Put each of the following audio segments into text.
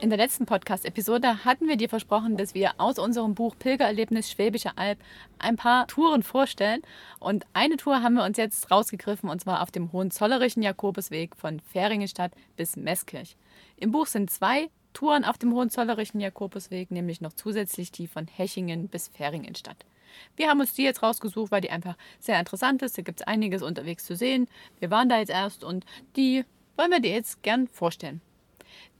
In der letzten Podcast-Episode hatten wir dir versprochen, dass wir aus unserem Buch Pilgererlebnis Schwäbische Alb ein paar Touren vorstellen. Und eine Tour haben wir uns jetzt rausgegriffen, und zwar auf dem Hohenzollerischen Jakobusweg von Feringenstadt bis Meßkirch. Im Buch sind zwei Touren auf dem Hohenzollerischen Jakobusweg, nämlich noch zusätzlich die von Hechingen bis Feringenstadt. Wir haben uns die jetzt rausgesucht, weil die einfach sehr interessant ist. Da gibt es einiges unterwegs zu sehen. Wir waren da jetzt erst und die wollen wir dir jetzt gern vorstellen.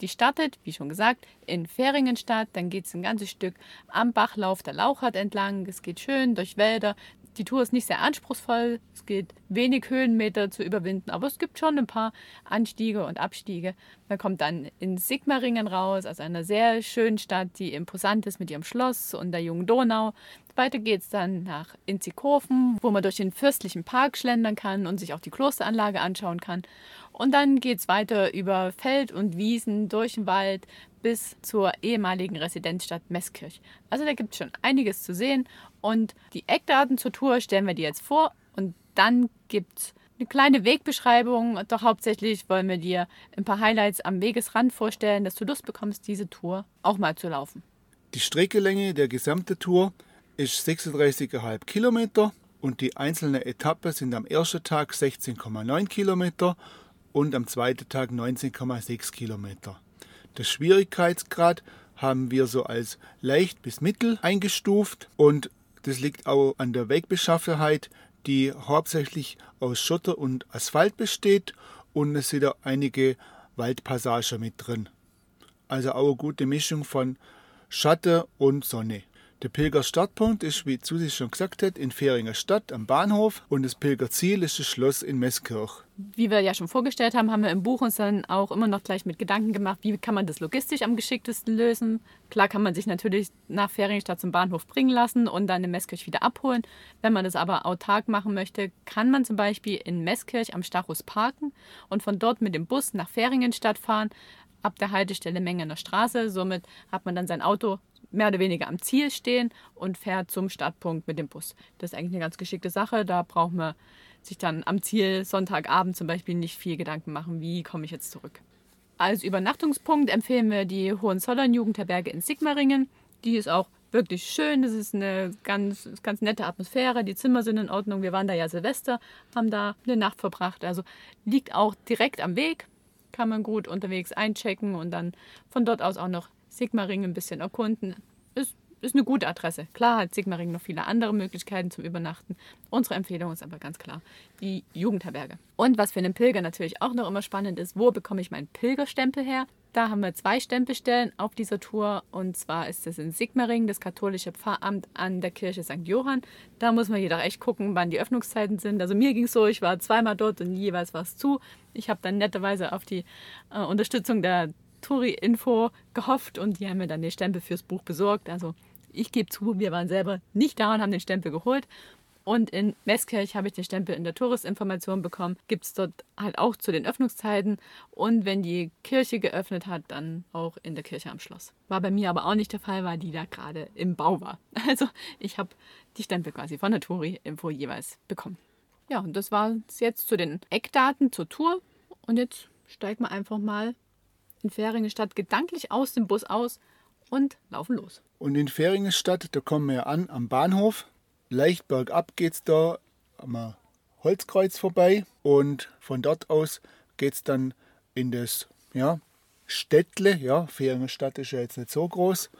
Die startet, wie schon gesagt, in Feringenstadt. Dann geht es ein ganzes Stück am Bachlauf der Lauchert entlang. Es geht schön durch Wälder. Die Tour ist nicht sehr anspruchsvoll. Es geht wenig Höhenmeter zu überwinden, aber es gibt schon ein paar Anstiege und Abstiege. Man kommt dann in Sigmaringen raus, also einer sehr schönen Stadt, die imposant ist mit ihrem Schloss und der jungen Donau. Weiter geht es dann nach Inzighofen, wo man durch den fürstlichen Park schlendern kann und sich auch die Klosteranlage anschauen kann. Und dann geht es weiter über Feld und Wiesen, durch den Wald bis zur ehemaligen Residenzstadt Meßkirch. Also da gibt es schon einiges zu sehen. Und die Eckdaten zur Tour stellen wir dir jetzt vor. Und dann gibt es eine kleine Wegbeschreibung. Doch hauptsächlich wollen wir dir ein paar Highlights am Wegesrand vorstellen, dass du Lust bekommst, diese Tour auch mal zu laufen. Die Streckelänge der gesamten Tour ist 36,5 Kilometer und die einzelnen Etappen sind am ersten Tag 16,9 Kilometer und am zweiten Tag 19,6 Kilometer. Der Schwierigkeitsgrad haben wir so als leicht bis mittel eingestuft und das liegt auch an der Wegbeschaffenheit, die hauptsächlich aus Schotter und Asphalt besteht und es sind auch einige Waldpassagen mit drin. Also auch eine gute Mischung von Schatten und Sonne. Der Pilgerstartpunkt ist, wie Susi schon gesagt hat, in Fähringer Stadt am Bahnhof und das Pilgerziel ist das Schloss in Meßkirch. Wie wir ja schon vorgestellt haben, haben wir im Buch uns dann auch immer noch gleich mit Gedanken gemacht, wie kann man das logistisch am geschicktesten lösen. Klar kann man sich natürlich nach Fähringstadt zum Bahnhof bringen lassen und dann in Meßkirch wieder abholen. Wenn man das aber autark machen möchte, kann man zum Beispiel in Meßkirch am Stachus parken und von dort mit dem Bus nach Fähringenstadt fahren ab der Haltestelle Mengener Straße. Somit hat man dann sein Auto mehr oder weniger am Ziel stehen und fährt zum Startpunkt mit dem Bus. Das ist eigentlich eine ganz geschickte Sache. Da braucht man sich dann am Ziel Sonntagabend zum Beispiel nicht viel Gedanken machen, wie komme ich jetzt zurück. Als Übernachtungspunkt empfehlen wir die Hohenzollern Jugendherberge in Sigmaringen. Die ist auch wirklich schön. Das ist eine ganz, ganz nette Atmosphäre. Die Zimmer sind in Ordnung. Wir waren da ja Silvester, haben da eine Nacht verbracht. Also liegt auch direkt am Weg. Kann man gut unterwegs einchecken und dann von dort aus auch noch Sigmaringen ein bisschen erkunden. Ist, ist eine gute Adresse. Klar hat Sigmaringen noch viele andere Möglichkeiten zum Übernachten. Unsere Empfehlung ist aber ganz klar die Jugendherberge. Und was für einen Pilger natürlich auch noch immer spannend ist, wo bekomme ich meinen Pilgerstempel her? Da haben wir zwei Stempelstellen auf dieser Tour. Und zwar ist es in Sigmaringen, das katholische Pfarramt an der Kirche St. Johann. Da muss man jedoch echt gucken, wann die Öffnungszeiten sind. Also mir ging es so, ich war zweimal dort und jeweils war es zu. Ich habe dann netterweise auf die äh, Unterstützung der Touri-Info gehofft und die haben mir dann den Stempel fürs Buch besorgt. Also ich gebe zu, wir waren selber nicht da und haben den Stempel geholt. Und in Meßkirch habe ich den Stempel in der Touristinformation bekommen. Gibt es dort halt auch zu den Öffnungszeiten. Und wenn die Kirche geöffnet hat, dann auch in der Kirche am Schloss. War bei mir aber auch nicht der Fall, weil die da gerade im Bau war. Also ich habe die Stempel quasi von der Touri-Info jeweils bekommen. Ja, und das war es jetzt zu den Eckdaten zur Tour. Und jetzt steigen wir einfach mal in Fähringenstadt gedanklich aus dem Bus aus und laufen los. Und in Fähringenstadt, da kommen wir an am Bahnhof. Leicht bergab geht es da am Holzkreuz vorbei und von dort aus geht es dann in das ja, Städtle, ja, Fähringenstadt ist ja jetzt nicht so groß,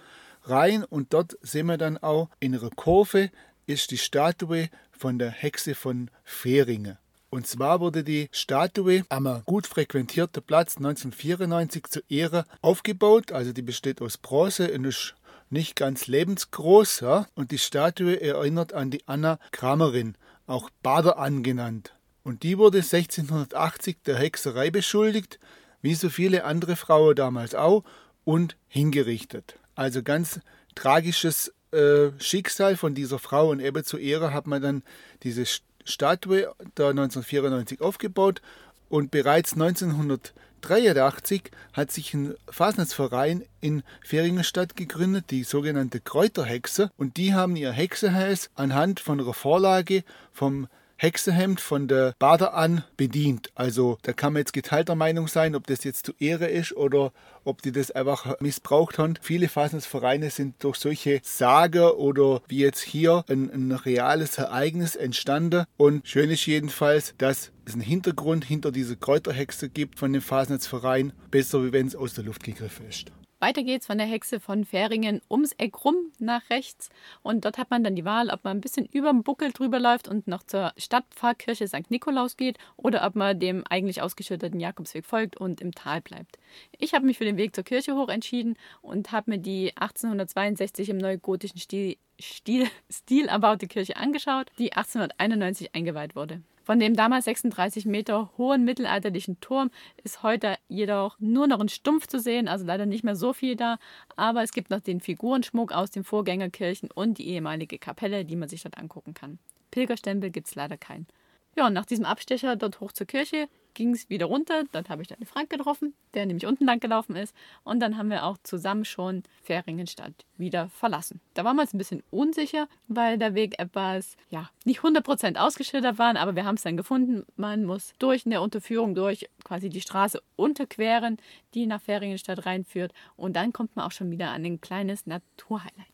rein und dort sehen wir dann auch in einer Kurve ist die Statue von der Hexe von Fähringen. Und zwar wurde die Statue am gut frequentierten Platz 1994 zur Ehre aufgebaut. Also die besteht aus Bronze und ist nicht ganz lebensgroß. Ja? Und die Statue erinnert an die Anna Kramerin, auch Bader angenannt. Und die wurde 1680 der Hexerei beschuldigt, wie so viele andere Frauen damals auch, und hingerichtet. Also ganz tragisches äh, Schicksal von dieser Frau und eben zu Ehre hat man dann diese Statue da 1994 aufgebaut und bereits 1983 hat sich ein Fasnachtsverein in Feringenstadt gegründet, die sogenannte Kräuterhexe. Und die haben ihr Hexehäs anhand von einer Vorlage vom Hexehemd von der Bader an bedient. Also da kann man jetzt geteilter Meinung sein, ob das jetzt zu Ehre ist oder ob die das einfach missbraucht haben. Viele Fasnachtsvereine sind durch solche Sage oder wie jetzt hier ein, ein reales Ereignis entstanden. Und schön ist jedenfalls, dass es einen Hintergrund hinter dieser Kräuterhexe gibt von dem Fasnachtsverein. Besser, wie wenn es aus der Luft gegriffen ist. Weiter geht's von der Hexe von Fähringen ums Eck rum nach rechts. Und dort hat man dann die Wahl, ob man ein bisschen über den Buckel drüber läuft und noch zur Stadtpfarrkirche St. Nikolaus geht oder ob man dem eigentlich ausgeschütteten Jakobsweg folgt und im Tal bleibt. Ich habe mich für den Weg zur Kirche hoch entschieden und habe mir die 1862 im neugotischen Stil, Stil, Stil erbaute Kirche angeschaut, die 1891 eingeweiht wurde. Von dem damals 36 Meter hohen mittelalterlichen Turm ist heute jedoch nur noch ein Stumpf zu sehen, also leider nicht mehr so viel da. Aber es gibt noch den Figurenschmuck aus den Vorgängerkirchen und die ehemalige Kapelle, die man sich dort angucken kann. Pilgerstempel gibt es leider keinen. Ja, und nach diesem Abstecher dort hoch zur Kirche ging es wieder runter. Dort habe ich dann Frank getroffen, der nämlich unten lang gelaufen ist. Und dann haben wir auch zusammen schon Fähringenstadt wieder verlassen. Da waren wir uns ein bisschen unsicher, weil der Weg etwas, ja, nicht 100% ausgeschildert war, aber wir haben es dann gefunden. Man muss durch eine Unterführung durch quasi die Straße unterqueren, die nach Fähringenstadt reinführt. Und dann kommt man auch schon wieder an ein kleines Naturhighlight.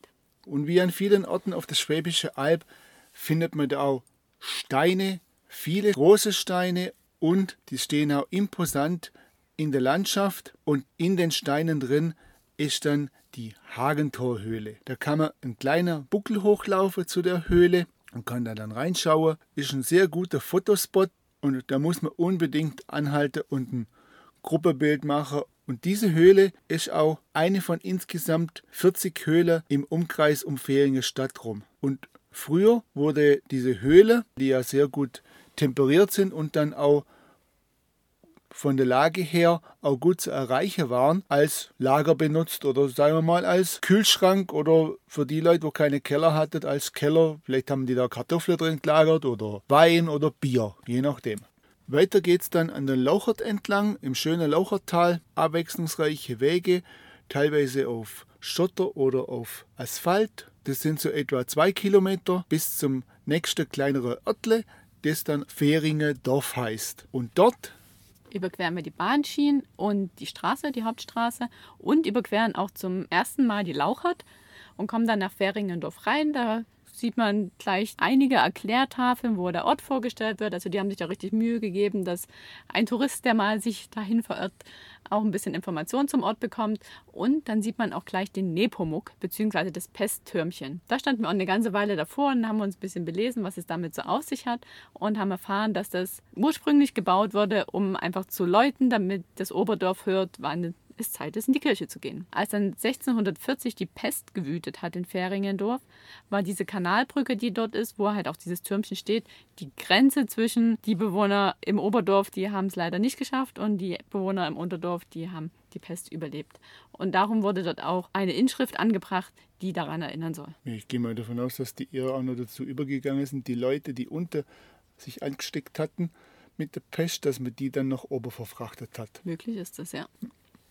Und wie an vielen Orten auf der Schwäbische Alb findet man da auch Steine, viele große Steine und die stehen auch imposant in der Landschaft und in den Steinen drin ist dann die Hagentorhöhle. Da kann man ein kleiner Buckel hochlaufen zu der Höhle und kann da dann reinschauen. Ist ein sehr guter Fotospot und da muss man unbedingt anhalten und ein Gruppebild machen. Und diese Höhle ist auch eine von insgesamt 40 Höhlen im Umkreis um Fehringen Stadt rum. Und früher wurde diese Höhle, die ja sehr gut temperiert sind und dann auch von der Lage her auch gut zu erreichen waren, als Lager benutzt oder sagen wir mal als Kühlschrank oder für die Leute, wo keine Keller hatten, als Keller. Vielleicht haben die da Kartoffeln drin gelagert oder Wein oder Bier, je nachdem. Weiter geht es dann an den Lauchert entlang, im schönen Lauchertal, abwechslungsreiche Wege, teilweise auf Schotter oder auf Asphalt. Das sind so etwa zwei Kilometer bis zum nächsten kleineren Örtle das dann Fähringe Dorf heißt. Und dort überqueren wir die Bahnschienen und die Straße, die Hauptstraße und überqueren auch zum ersten Mal die Lauchert und kommen dann nach Fähringendorf rein. Da sieht man gleich einige Erklärtafeln, wo der Ort vorgestellt wird. Also die haben sich da richtig Mühe gegeben, dass ein Tourist, der mal sich dahin verirrt, auch ein bisschen Informationen zum Ort bekommt. Und dann sieht man auch gleich den Nepomuk bzw. das Pesttürmchen. Da standen wir auch eine ganze Weile davor und haben uns ein bisschen belesen, was es damit so auf sich hat und haben erfahren, dass das ursprünglich gebaut wurde, um einfach zu läuten, damit das Oberdorf hört, wann es Zeit ist, in die Kirche zu gehen. Als dann 1640 die Pest gewütet hat in Feringendorf, war diese Kanalbrücke, die dort ist, wo halt auch dieses Türmchen steht, die Grenze zwischen die Bewohner im Oberdorf, die haben es leider nicht geschafft und die Bewohner im Unterdorf, die haben die Pest überlebt. Und darum wurde dort auch eine Inschrift angebracht, die daran erinnern soll. Ich gehe mal davon aus, dass die eher auch noch dazu übergegangen sind, die Leute, die unter sich angesteckt hatten mit der Pest, dass man die dann noch oberverfrachtet hat. Möglich ist das, ja.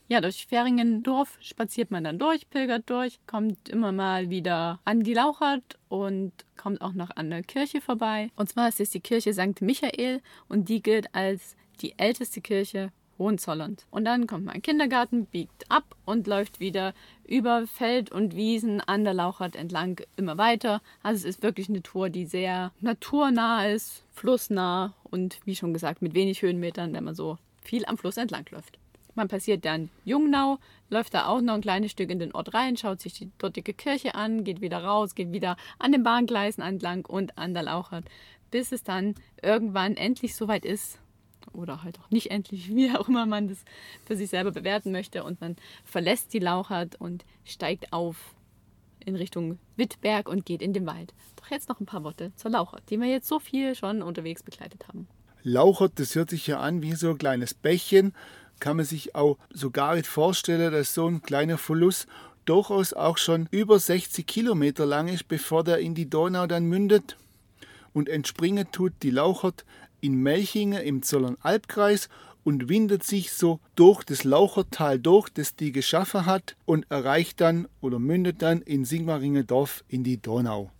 Ja, durch Feringendorf spaziert man dann durch, pilgert durch, kommt immer mal wieder an die Lauchert und kommt auch noch an der Kirche vorbei. Und zwar ist es die Kirche St. Michael und die gilt als die älteste Kirche Hohenzollern. Und dann kommt mein Kindergarten, biegt ab und läuft wieder über Feld und Wiesen an der Lauchert entlang immer weiter. Also es ist wirklich eine Tour, die sehr naturnah ist, flussnah und wie schon gesagt mit wenig Höhenmetern, wenn man so viel am Fluss entlang läuft. Man passiert dann Jungnau, läuft da auch noch ein kleines Stück in den Ort rein, schaut sich die dortige Kirche an, geht wieder raus, geht wieder an den Bahngleisen entlang und an der Lauchert, bis es dann irgendwann endlich soweit ist, oder halt auch nicht endlich, wie auch immer man das für sich selber bewerten möchte, und man verlässt die Lauchert und steigt auf in Richtung Wittberg und geht in den Wald. Doch jetzt noch ein paar Worte zur Lauchert, die wir jetzt so viel schon unterwegs begleitet haben. Lauchert, das hört sich ja an wie so ein kleines Bächchen kann man sich auch so gar nicht vorstellen, dass so ein kleiner Verlust durchaus auch schon über 60 Kilometer lang ist, bevor der in die Donau dann mündet. Und entspringen tut die Lauchert in Melchingen im Zollernalbkreis und windet sich so durch das Lauchertal durch, das die geschaffen hat und erreicht dann oder mündet dann in Sigmaringen Dorf in die Donau.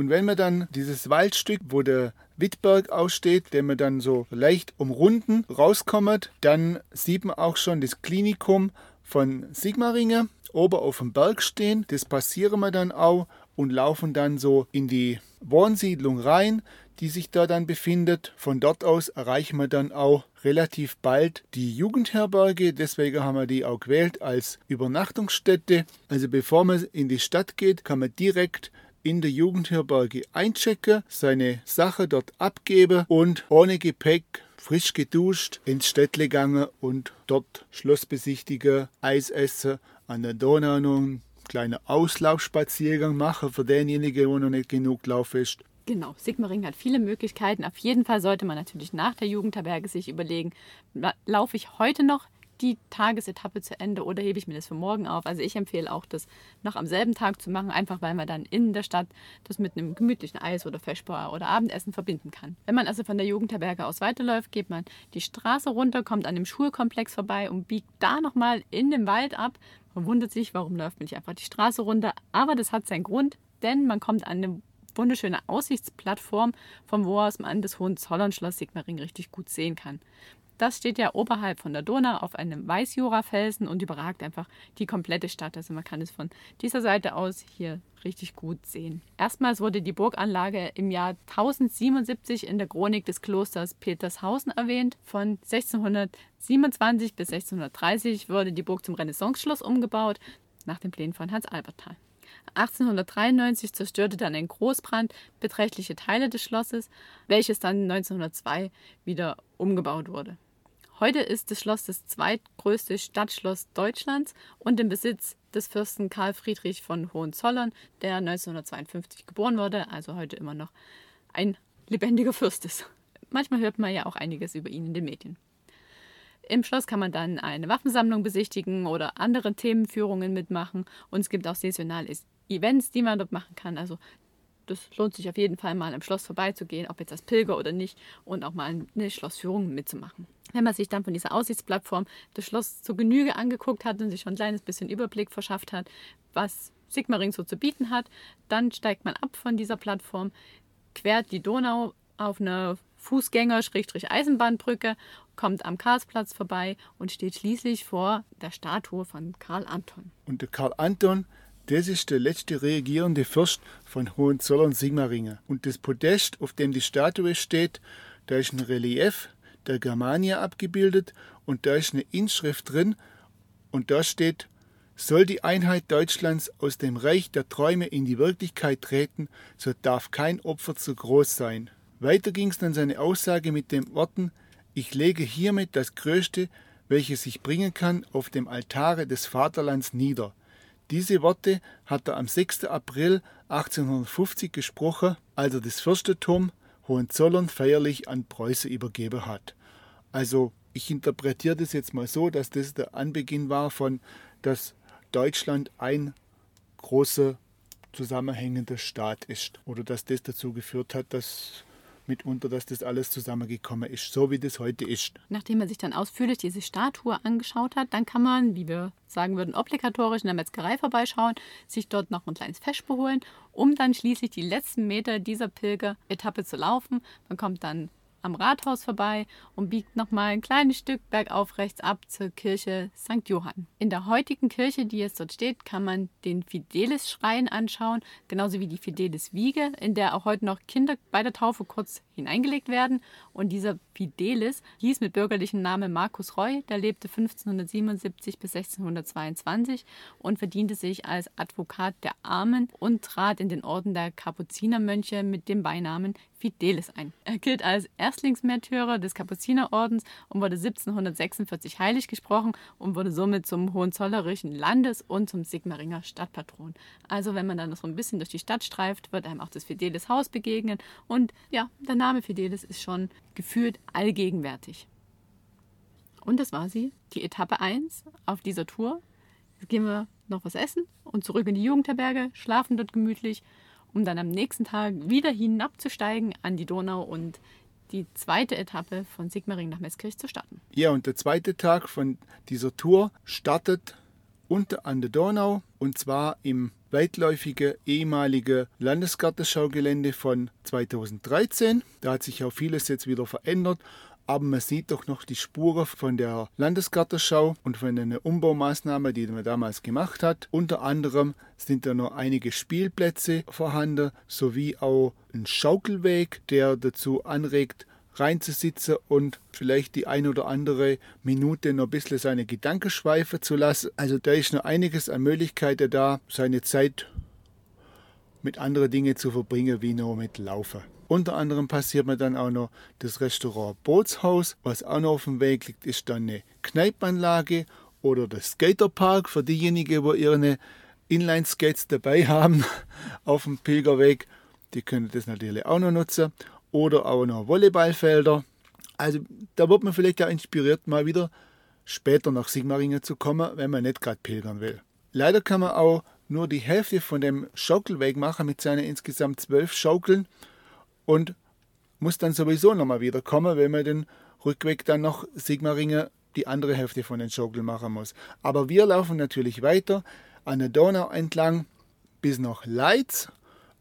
Und wenn man dann dieses Waldstück, wo der Wittberg aussteht, den man dann so leicht umrunden rauskommt, dann sieht man auch schon das Klinikum von Sigmaringen oben auf dem Berg stehen. Das passieren wir dann auch und laufen dann so in die Wohnsiedlung rein, die sich da dann befindet. Von dort aus erreichen wir dann auch relativ bald die Jugendherberge. Deswegen haben wir die auch gewählt als Übernachtungsstätte. Also bevor man in die Stadt geht, kann man direkt in der Jugendherberge einchecken, seine Sache dort abgeben und ohne Gepäck frisch geduscht ins Städtle gegangen und dort Schloss besichtigen, Eis essen, an der Donau noch einen kleinen Auslaufspaziergang machen für denjenigen, der noch nicht genug Lauf ist. Genau, Sigmaring hat viele Möglichkeiten. Auf jeden Fall sollte man natürlich nach der Jugendherberge sich überlegen, laufe ich heute noch die Tagesetappe zu Ende oder hebe ich mir das für morgen auf. Also ich empfehle auch, das noch am selben Tag zu machen, einfach weil man dann in der Stadt das mit einem gemütlichen Eis oder Feschbar oder Abendessen verbinden kann. Wenn man also von der Jugendherberge aus weiterläuft, geht man die Straße runter, kommt an dem Schulkomplex vorbei und biegt da nochmal in den Wald ab. Man wundert sich, warum läuft man nicht einfach die Straße runter, aber das hat seinen Grund, denn man kommt an eine wunderschöne Aussichtsplattform, von wo aus man das Hohenzollern-Schloss Sigmaring richtig gut sehen kann. Das steht ja oberhalb von der Donau auf einem Weißjura-Felsen und überragt einfach die komplette Stadt. Also man kann es von dieser Seite aus hier richtig gut sehen. Erstmals wurde die Burganlage im Jahr 1077 in der Chronik des Klosters Petershausen erwähnt. Von 1627 bis 1630 wurde die Burg zum Renaissance-Schloss umgebaut, nach den Plänen von Hans Albertal. 1893 zerstörte dann ein Großbrand beträchtliche Teile des Schlosses, welches dann 1902 wieder umgebaut wurde. Heute ist das Schloss das zweitgrößte Stadtschloss Deutschlands und im Besitz des Fürsten Karl Friedrich von Hohenzollern, der 1952 geboren wurde, also heute immer noch ein lebendiger Fürst ist. Manchmal hört man ja auch einiges über ihn in den Medien. Im Schloss kann man dann eine Waffensammlung besichtigen oder andere Themenführungen mitmachen und es gibt auch saisonale Events, die man dort machen kann. Also das lohnt sich auf jeden Fall mal im Schloss vorbeizugehen, ob jetzt als Pilger oder nicht, und auch mal eine Schlossführung mitzumachen. Wenn man sich dann von dieser Aussichtsplattform das Schloss zur Genüge angeguckt hat und sich schon ein kleines bisschen Überblick verschafft hat, was Sigmaring so zu bieten hat, dann steigt man ab von dieser Plattform, quert die Donau auf eine Fußgänger-Eisenbahnbrücke, kommt am Karlsplatz vorbei und steht schließlich vor der Statue von Karl Anton. Und der Karl Anton das ist der letzte regierende Fürst von Hohenzollern-Sigmaringen. Und das Podest, auf dem die Statue steht, da ist ein Relief der Germania abgebildet und da ist eine Inschrift drin und da steht, soll die Einheit Deutschlands aus dem Reich der Träume in die Wirklichkeit treten, so darf kein Opfer zu groß sein. Weiter ging es dann seine Aussage mit den Worten, ich lege hiermit das Größte, welches ich bringen kann, auf dem Altare des Vaterlands nieder. Diese Worte hat er am 6. April 1850 gesprochen, als er das Fürstentum Hohenzollern feierlich an Preußen übergeben hat. Also ich interpretiere das jetzt mal so, dass das der Anbeginn war von, dass Deutschland ein großer zusammenhängender Staat ist. Oder dass das dazu geführt hat, dass mitunter, dass das alles zusammengekommen ist, so wie das heute ist. Nachdem man sich dann ausführlich diese Statue angeschaut hat, dann kann man, wie wir sagen würden, obligatorisch in der Metzgerei vorbeischauen, sich dort noch ein kleines Fest beholen, um dann schließlich die letzten Meter dieser Pilger-Etappe zu laufen. Man kommt dann am Rathaus vorbei und biegt nochmal ein kleines Stück bergauf rechts ab zur Kirche St. Johann. In der heutigen Kirche, die jetzt dort steht, kann man den Fidelis-Schrein anschauen, genauso wie die Fidelis-Wiege, in der auch heute noch Kinder bei der Taufe kurz hineingelegt werden. Und dieser Fidelis hieß mit bürgerlichem Namen Markus Roy, der lebte 1577 bis 1622 und verdiente sich als Advokat der Armen und trat in den Orden der Kapuzinermönche mit dem Beinamen Fidelis ein. Er gilt als Erstlingsmärtyrer des Kapuzinerordens und wurde 1746 heilig gesprochen und wurde somit zum Hohenzollerischen Landes- und zum Sigmaringer Stadtpatron. Also wenn man dann noch so ein bisschen durch die Stadt streift, wird einem auch das Fidelis Haus begegnen und ja, der Name Fidelis ist schon gefühlt allgegenwärtig. Und das war sie, die Etappe 1 auf dieser Tour. Jetzt gehen wir noch was essen und zurück in die Jugendherberge, schlafen dort gemütlich, um dann am nächsten Tag wieder hinabzusteigen an die Donau und die zweite Etappe von Sigmaring nach Meßkirch zu starten. Ja, und der zweite Tag von dieser Tour startet unter an der Donau und zwar im weitläufige ehemalige Landesgartenschaugelände von 2013. Da hat sich auch vieles jetzt wieder verändert aber man sieht doch noch die Spuren von der Landesgartenschau und von einer Umbaumaßnahme, die man damals gemacht hat. Unter anderem sind da noch einige Spielplätze vorhanden, sowie auch ein Schaukelweg, der dazu anregt, reinzusitzen und vielleicht die ein oder andere Minute noch ein bisschen seine Gedanken schweifen zu lassen. Also da ist noch einiges an Möglichkeiten da, seine Zeit mit anderen Dingen zu verbringen, wie nur mit Laufen. Unter anderem passiert mir dann auch noch das Restaurant Bootshaus. Was auch noch auf dem Weg liegt, ist dann eine Kneipanlage oder der Skaterpark für diejenigen, die ihre Inline-Skates dabei haben auf dem Pilgerweg. Die können das natürlich auch noch nutzen. Oder auch noch Volleyballfelder. Also da wird man vielleicht ja inspiriert, mal wieder später nach Sigmaringen zu kommen, wenn man nicht gerade pilgern will. Leider kann man auch nur die Hälfte von dem Schaukelweg machen mit seinen insgesamt zwölf Schaukeln und muss dann sowieso nochmal wiederkommen, wenn man den Rückweg dann noch Sigmaringen die andere Hälfte von den Schaukeln machen muss. Aber wir laufen natürlich weiter an der Donau entlang bis nach Leitz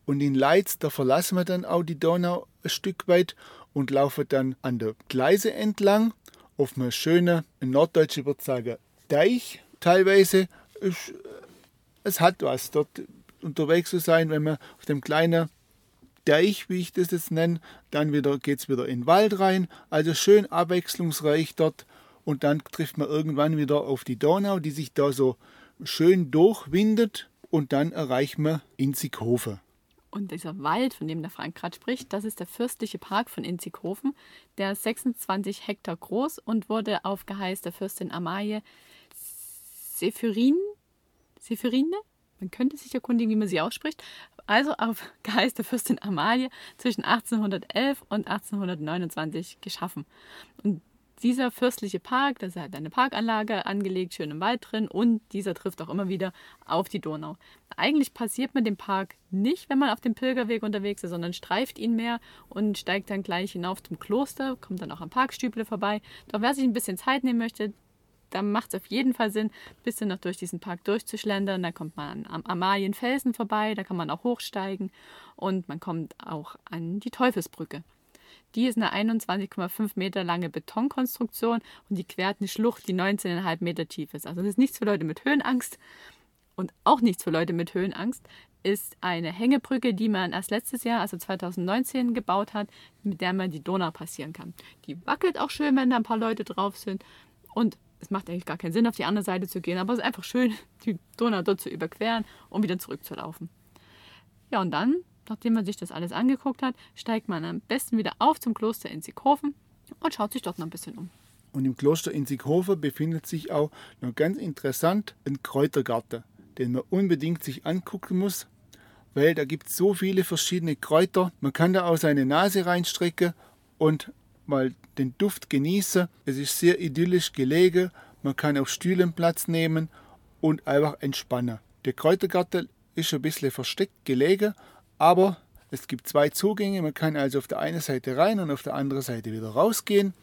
und in Leitz, da verlassen wir dann auch die Donau ein Stück weit und laufen dann an der Gleise entlang auf einem schönen, in Norddeutsch würde sagen, Deich teilweise. Es hat was, dort unterwegs zu sein, wenn man auf dem kleinen Deich, wie ich das jetzt nenne. Dann wieder geht es wieder in den Wald rein. Also schön abwechslungsreich dort. Und dann trifft man irgendwann wieder auf die Donau, die sich da so schön durchwindet. Und dann erreicht man Inzighofen. Und dieser Wald, von dem der Frank gerade spricht, das ist der fürstliche Park von Inzighofen. Der ist 26 Hektar groß und wurde auf Geheiß der Fürstin Amalie Sephirin, Sephirine man könnte sich erkundigen, wie man sie ausspricht. Also auf Geheiß der Fürstin Amalie zwischen 1811 und 1829 geschaffen. Und dieser fürstliche Park, da ist halt eine Parkanlage angelegt, schön im Wald drin und dieser trifft auch immer wieder auf die Donau. Eigentlich passiert man den Park nicht, wenn man auf dem Pilgerweg unterwegs ist, sondern streift ihn mehr und steigt dann gleich hinauf zum Kloster, kommt dann auch am Parkstüble vorbei. Doch wer sich ein bisschen Zeit nehmen möchte, da macht es auf jeden Fall Sinn, ein bisschen noch durch diesen Park durchzuschlendern. Da kommt man am Amalienfelsen vorbei, da kann man auch hochsteigen und man kommt auch an die Teufelsbrücke. Die ist eine 21,5 Meter lange Betonkonstruktion und die quert eine Schlucht, die 19,5 Meter tief ist. Also das ist nichts für Leute mit Höhenangst und auch nichts für Leute mit Höhenangst. Ist eine Hängebrücke, die man erst letztes Jahr, also 2019, gebaut hat, mit der man die Donau passieren kann. Die wackelt auch schön, wenn da ein paar Leute drauf sind. Und es macht eigentlich gar keinen Sinn, auf die andere Seite zu gehen, aber es ist einfach schön, die Donau dort zu überqueren und wieder zurückzulaufen. Ja, und dann, nachdem man sich das alles angeguckt hat, steigt man am besten wieder auf zum Kloster in Sieghofen und schaut sich dort noch ein bisschen um. Und im Kloster in Sieghofen befindet sich auch noch ganz interessant ein Kräutergarten, den man unbedingt sich angucken muss, weil da gibt es so viele verschiedene Kräuter. Man kann da auch seine Nase reinstrecken und mal den Duft genießen. Es ist sehr idyllisch gelegen. Man kann auf Stühlen Platz nehmen und einfach entspannen. Der Kräutergarten ist ein bisschen versteckt gelegen, aber es gibt zwei Zugänge. Man kann also auf der einen Seite rein und auf der anderen Seite wieder rausgehen.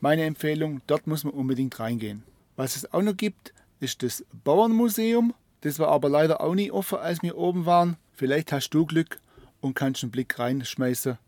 Meine Empfehlung, dort muss man unbedingt reingehen. Was es auch noch gibt, ist das Bauernmuseum. Das war aber leider auch nie offen, als wir oben waren. Vielleicht hast du Glück und kannst einen Blick reinschmeißen,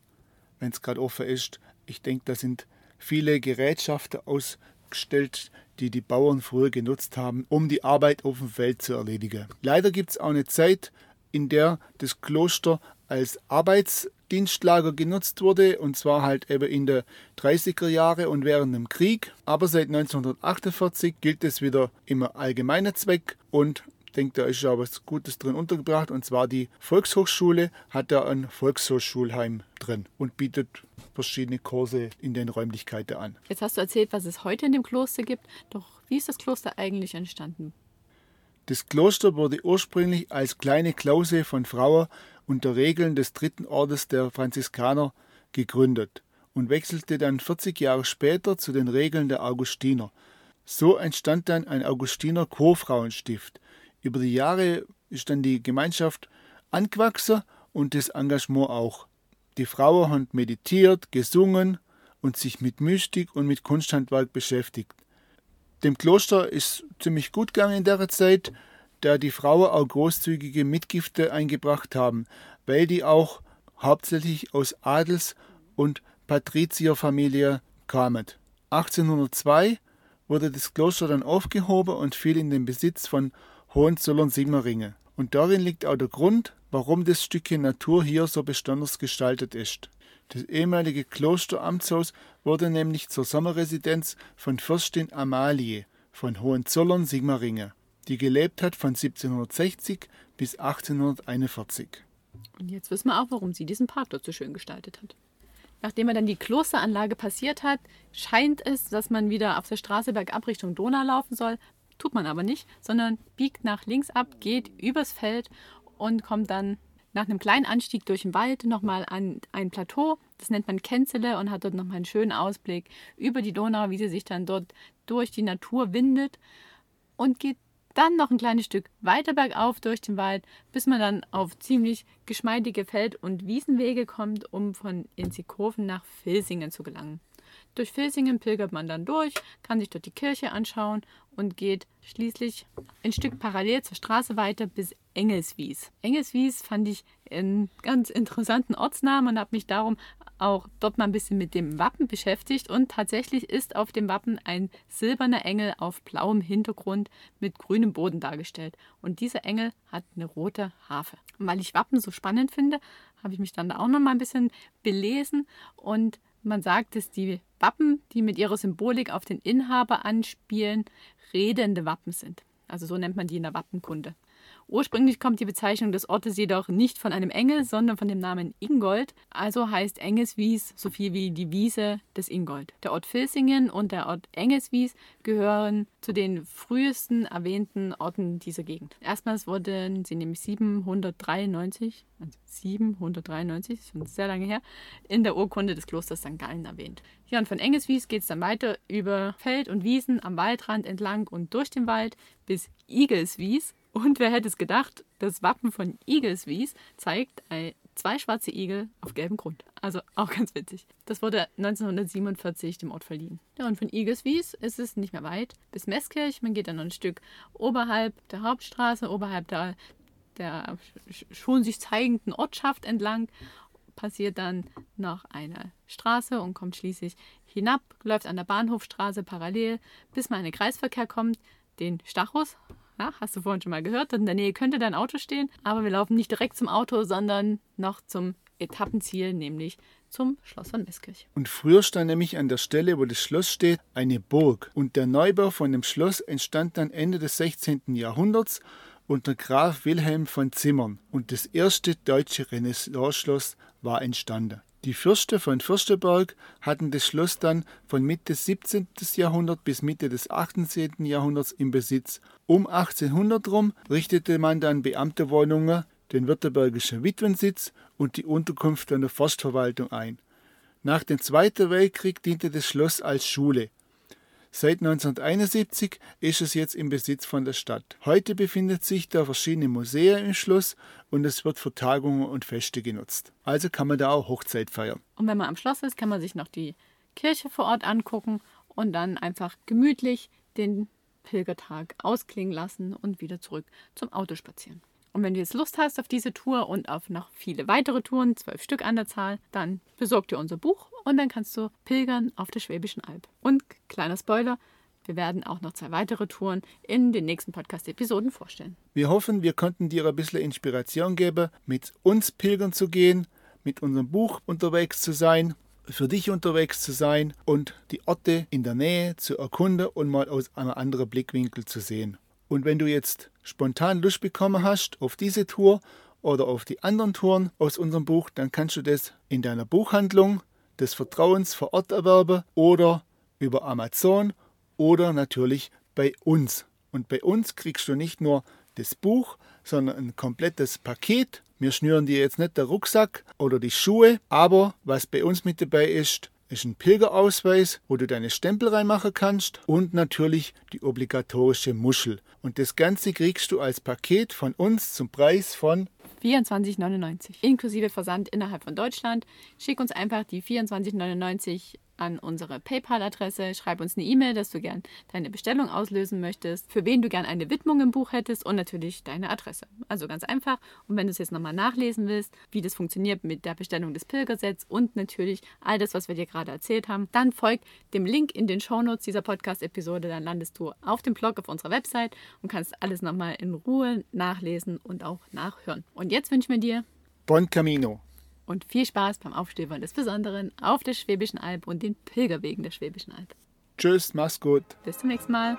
wenn es gerade offen ist. Ich denke, da sind viele Gerätschaften ausgestellt, die die Bauern früher genutzt haben, um die Arbeit auf dem Feld zu erledigen. Leider gibt es auch eine Zeit, in der das Kloster als Arbeitsdienstlager genutzt wurde, und zwar halt eben in der 30er Jahre und während dem Krieg. Aber seit 1948 gilt es wieder im allgemeinen Zweck und ich denke, da ist ja was Gutes drin untergebracht. Und zwar die Volkshochschule hat da ein Volkshochschulheim drin und bietet verschiedene Kurse in den Räumlichkeiten an. Jetzt hast du erzählt, was es heute in dem Kloster gibt. Doch wie ist das Kloster eigentlich entstanden? Das Kloster wurde ursprünglich als kleine Klause von Frauen unter Regeln des dritten Ortes der Franziskaner gegründet und wechselte dann 40 Jahre später zu den Regeln der Augustiner. So entstand dann ein Augustiner Chorfrauenstift, Über die Jahre ist dann die Gemeinschaft angewachsen und das Engagement auch. Die Frauen haben meditiert, gesungen und sich mit Mystik und mit Kunsthandwerk beschäftigt. Dem Kloster ist ziemlich gut gegangen in der Zeit, da die Frauen auch großzügige Mitgifte eingebracht haben, weil die auch hauptsächlich aus Adels- und Patrizierfamilie kamen. 1802 wurde das Kloster dann aufgehoben und fiel in den Besitz von Hohenzollern-Sigmaringen. Und darin liegt auch der Grund, warum das Stückchen Natur hier so besonders gestaltet ist. Das ehemalige Klosteramtshaus wurde nämlich zur Sommerresidenz von Fürstin Amalie von Hohenzollern-Sigmaringen, die gelebt hat von 1760 bis 1841. Und jetzt wissen wir auch, warum sie diesen Park dort so schön gestaltet hat. Nachdem er dann die Klosteranlage passiert hat, scheint es, dass man wieder auf der Straße bergab Richtung Donau laufen soll. Tut man aber nicht, sondern biegt nach links ab, geht übers Feld und kommt dann nach einem kleinen Anstieg durch den Wald nochmal an ein Plateau. Das nennt man Kenzele und hat dort nochmal einen schönen Ausblick über die Donau, wie sie sich dann dort durch die Natur windet und geht dann noch ein kleines Stück weiter bergauf durch den Wald, bis man dann auf ziemlich geschmeidige Feld- und Wiesenwege kommt, um von Inzikofen nach Filsingen zu gelangen. Durch Filsingen pilgert man dann durch, kann sich dort die Kirche anschauen und geht schließlich ein Stück parallel zur Straße weiter bis Engelswies. Engelswies fand ich einen ganz interessanten Ortsnamen und habe mich darum auch dort mal ein bisschen mit dem Wappen beschäftigt. Und tatsächlich ist auf dem Wappen ein silberner Engel auf blauem Hintergrund mit grünem Boden dargestellt. Und dieser Engel hat eine rote Harfe. Und weil ich Wappen so spannend finde, habe ich mich dann da auch noch mal ein bisschen belesen und man sagt, dass die Wappen, die mit ihrer Symbolik auf den Inhaber anspielen, redende Wappen sind. Also so nennt man die in der Wappenkunde. Ursprünglich kommt die Bezeichnung des Ortes jedoch nicht von einem Engel, sondern von dem Namen Ingold. Also heißt Engelswies so viel wie die Wiese des Ingold. Der Ort Filsingen und der Ort Engelswies gehören zu den frühesten erwähnten Orten dieser Gegend. Erstmals wurden sie nämlich 793, also 793, schon sehr lange her, in der Urkunde des Klosters St. Gallen erwähnt. Ja, und von Engelswies geht es dann weiter über Feld und Wiesen am Waldrand entlang und durch den Wald bis Igelswies und wer hätte es gedacht, das Wappen von Igelswies zeigt zwei schwarze Igel auf gelbem Grund. Also auch ganz witzig. Das wurde 1947 dem Ort verliehen. Ja, und von Igelswies ist es nicht mehr weit bis Meßkirch. Man geht dann noch ein Stück oberhalb der Hauptstraße, oberhalb der, der schon sich zeigenden Ortschaft entlang, passiert dann noch eine Straße und kommt schließlich hinab, läuft an der Bahnhofstraße parallel, bis man in den Kreisverkehr kommt, den Stachus, ja, hast du vorhin schon mal gehört. In der Nähe könnte dein Auto stehen, aber wir laufen nicht direkt zum Auto, sondern noch zum Etappenziel, nämlich zum Schloss von Meßkirch. Und früher stand nämlich an der Stelle, wo das Schloss steht, eine Burg. Und der Neubau von dem Schloss entstand dann Ende des 16. Jahrhunderts unter Graf Wilhelm von Zimmern. Und das erste deutsche Renaissance-Schloss war entstanden. Die Fürste von Fürstenberg hatten das Schloss dann von Mitte des 17. Jahrhunderts bis Mitte des 18. Jahrhunderts im Besitz. Um 1800 rum richtete man dann Beamtewohnungen, den Württembergischen Witwensitz und die Unterkunft der Forstverwaltung ein. Nach dem Zweiten Weltkrieg diente das Schloss als Schule. Seit 1971 ist es jetzt im Besitz von der Stadt. Heute befindet sich da verschiedene Museen im Schloss und es wird für Tagungen und Feste genutzt. Also kann man da auch Hochzeit feiern. Und wenn man am Schloss ist, kann man sich noch die Kirche vor Ort angucken und dann einfach gemütlich den Pilgertag ausklingen lassen und wieder zurück zum Auto spazieren. Und wenn du jetzt Lust hast auf diese Tour und auf noch viele weitere Touren, zwölf Stück an der Zahl, dann besorg dir unser Buch und dann kannst du pilgern auf der Schwäbischen Alb. Und kleiner Spoiler, wir werden auch noch zwei weitere Touren in den nächsten Podcast-Episoden vorstellen. Wir hoffen, wir konnten dir ein bisschen Inspiration geben, mit uns pilgern zu gehen, mit unserem Buch unterwegs zu sein, für dich unterwegs zu sein und die Orte in der Nähe zu erkunden und mal aus einem anderen Blickwinkel zu sehen. Und wenn du jetzt spontan Lust bekommen hast auf diese Tour oder auf die anderen Touren aus unserem Buch, dann kannst du das in deiner Buchhandlung des Vertrauens vor Ort erwerben oder über Amazon oder natürlich bei uns. Und bei uns kriegst du nicht nur das Buch, sondern ein komplettes Paket. Wir schnüren dir jetzt nicht der Rucksack oder die Schuhe, aber was bei uns mit dabei ist, ist ein Pilgerausweis, wo du deine Stempel reinmachen kannst und natürlich die obligatorische Muschel. Und das Ganze kriegst du als Paket von uns zum Preis von 24,99 inklusive Versand innerhalb von Deutschland. Schick uns einfach die 24,99 an unsere PayPal-Adresse. Schreib uns eine E-Mail, dass du gern deine Bestellung auslösen möchtest, für wen du gern eine Widmung im Buch hättest und natürlich deine Adresse. Also ganz einfach. Und wenn du es jetzt nochmal nachlesen willst, wie das funktioniert mit der Bestellung des Pilgersets und natürlich all das, was wir dir gerade erzählt haben, dann folg dem Link in den Shownotes dieser Podcast-Episode. Dann landest du auf dem Blog auf unserer Website und kannst alles nochmal in Ruhe nachlesen und auch nachhören. Und jetzt wünschen wir dir Bon Camino und viel Spaß beim Aufstöbern des Besonderen auf der Schwäbischen Alb und den Pilgerwegen der Schwäbischen Alb. Tschüss, mach's gut. Bis zum nächsten Mal.